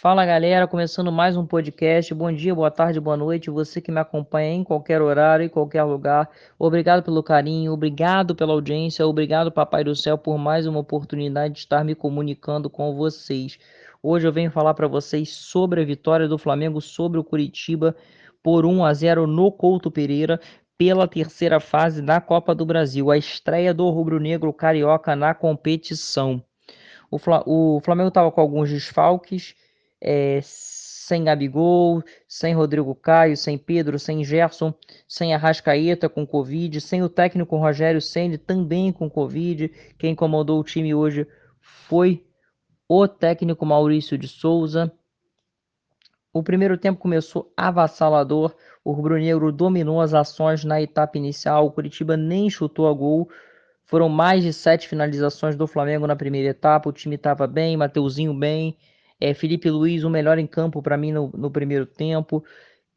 Fala galera, começando mais um podcast. Bom dia, boa tarde, boa noite. Você que me acompanha em qualquer horário, em qualquer lugar. Obrigado pelo carinho, obrigado pela audiência, obrigado, Papai do Céu, por mais uma oportunidade de estar me comunicando com vocês. Hoje eu venho falar para vocês sobre a vitória do Flamengo sobre o Curitiba por 1 a 0 no Couto Pereira pela terceira fase da Copa do Brasil, a estreia do rubro-negro carioca na competição. O, Flamengo estava com alguns desfalques é, sem Gabigol, sem Rodrigo Caio, sem Pedro, sem Gerson, sem Arrascaeta com Covid, sem o técnico Rogério Senni também com Covid. Quem comandou o time hoje foi o técnico Maurício de Souza. O primeiro tempo começou avassalador. O rubro-negro dominou as ações na etapa inicial. O Curitiba nem chutou a gol. Foram mais de sete finalizações do Flamengo na primeira etapa. O time estava bem, Mateuzinho bem, é, Felipe Luiz, o melhor em campo para mim no, no primeiro tempo.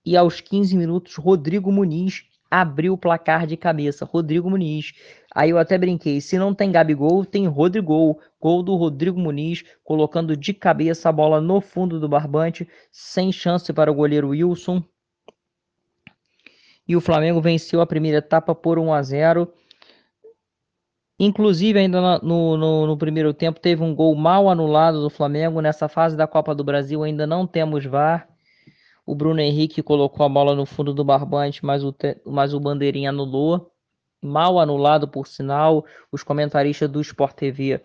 E aos 15 minutos, Rodrigo Muniz abriu o placar de cabeça. Rodrigo Muniz. Aí eu até brinquei: se não tem Gabigol, tem Rodrigo. Gol do Rodrigo Muniz, colocando de cabeça a bola no fundo do barbante, sem chance para o goleiro Wilson. E o Flamengo venceu a primeira etapa por 1 a 0. Inclusive, ainda no, no, no, primeiro tempo, teve um gol mal anulado do Flamengo. Nessa fase da Copa do Brasil, ainda não temos VAR. O Bruno Henrique colocou a bola no fundo do barbante, mas o, mas o Bandeirinha anulou. Mal anulado, por sinal. Os comentaristas do Sport TV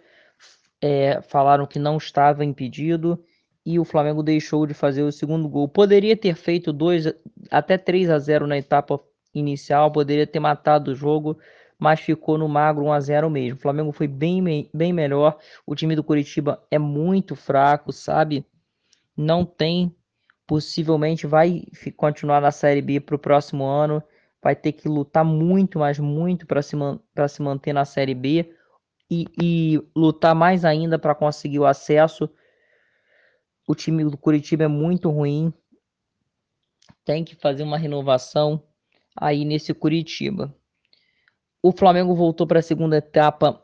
é, falaram que não estava impedido. E o Flamengo deixou de fazer o segundo gol. Poderia ter feito dois, até 3 a 0 na etapa inicial, poderia ter matado o jogo mas ficou no magro 1 a 0 mesmo. O Flamengo foi bem, bem melhor. O time do Curitiba é muito fraco, sabe? Não tem, possivelmente vai continuar na Série B para o próximo ano. Vai ter que lutar muito, mas muito para se, se manter na Série B e, e lutar mais ainda para conseguir o acesso. O time do Curitiba é muito ruim. Tem que fazer uma renovação aí nesse Curitiba. O Flamengo voltou para a segunda etapa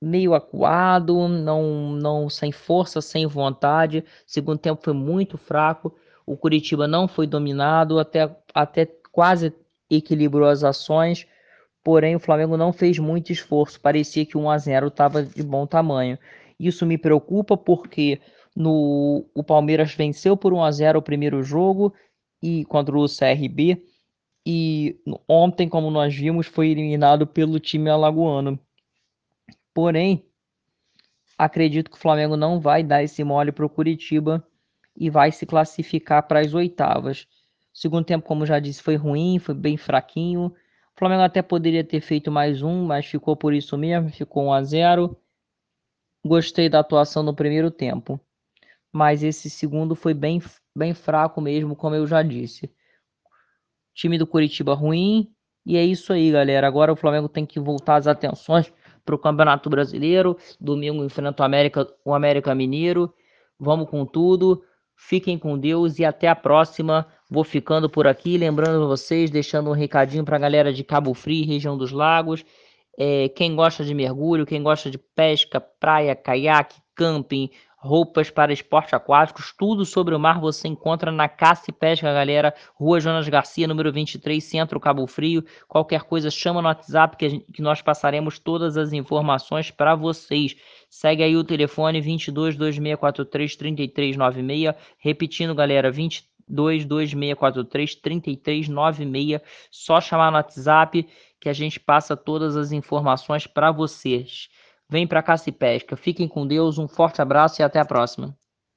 meio acuado, não, não sem força, sem vontade. Segundo tempo foi muito fraco. O Curitiba não foi dominado, até, até quase equilibrou as ações. Porém, o Flamengo não fez muito esforço. Parecia que 1 a 0 estava de bom tamanho. Isso me preocupa porque no, o Palmeiras venceu por 1 a 0 o primeiro jogo e contra o CRB e ontem, como nós vimos, foi eliminado pelo time alagoano. Porém, acredito que o Flamengo não vai dar esse mole para o Curitiba e vai se classificar para as oitavas. O segundo tempo, como já disse, foi ruim, foi bem fraquinho. O Flamengo até poderia ter feito mais um, mas ficou por isso mesmo, ficou 1 a 0. Gostei da atuação no primeiro tempo, mas esse segundo foi bem, bem fraco mesmo, como eu já disse. Time do Curitiba ruim. E é isso aí, galera. Agora o Flamengo tem que voltar as atenções para o Campeonato Brasileiro. Domingo enfrenta o América, o América Mineiro. Vamos com tudo. Fiquem com Deus e até a próxima. Vou ficando por aqui, lembrando vocês, deixando um recadinho para a galera de Cabo Frio, região dos lagos. É, quem gosta de mergulho, quem gosta de pesca, praia, caiaque, camping, roupas para esporte aquáticos, tudo sobre o mar você encontra na Caça e Pesca, galera. Rua Jonas Garcia, número 23, Centro Cabo Frio. Qualquer coisa, chama no WhatsApp que, gente, que nós passaremos todas as informações para vocês. Segue aí o telefone 22 2643 3396. Repetindo, galera, 22 2643 3396. Só chamar no WhatsApp que a gente passa todas as informações para vocês. Vem para cá se pesca. Fiquem com Deus, um forte abraço e até a próxima.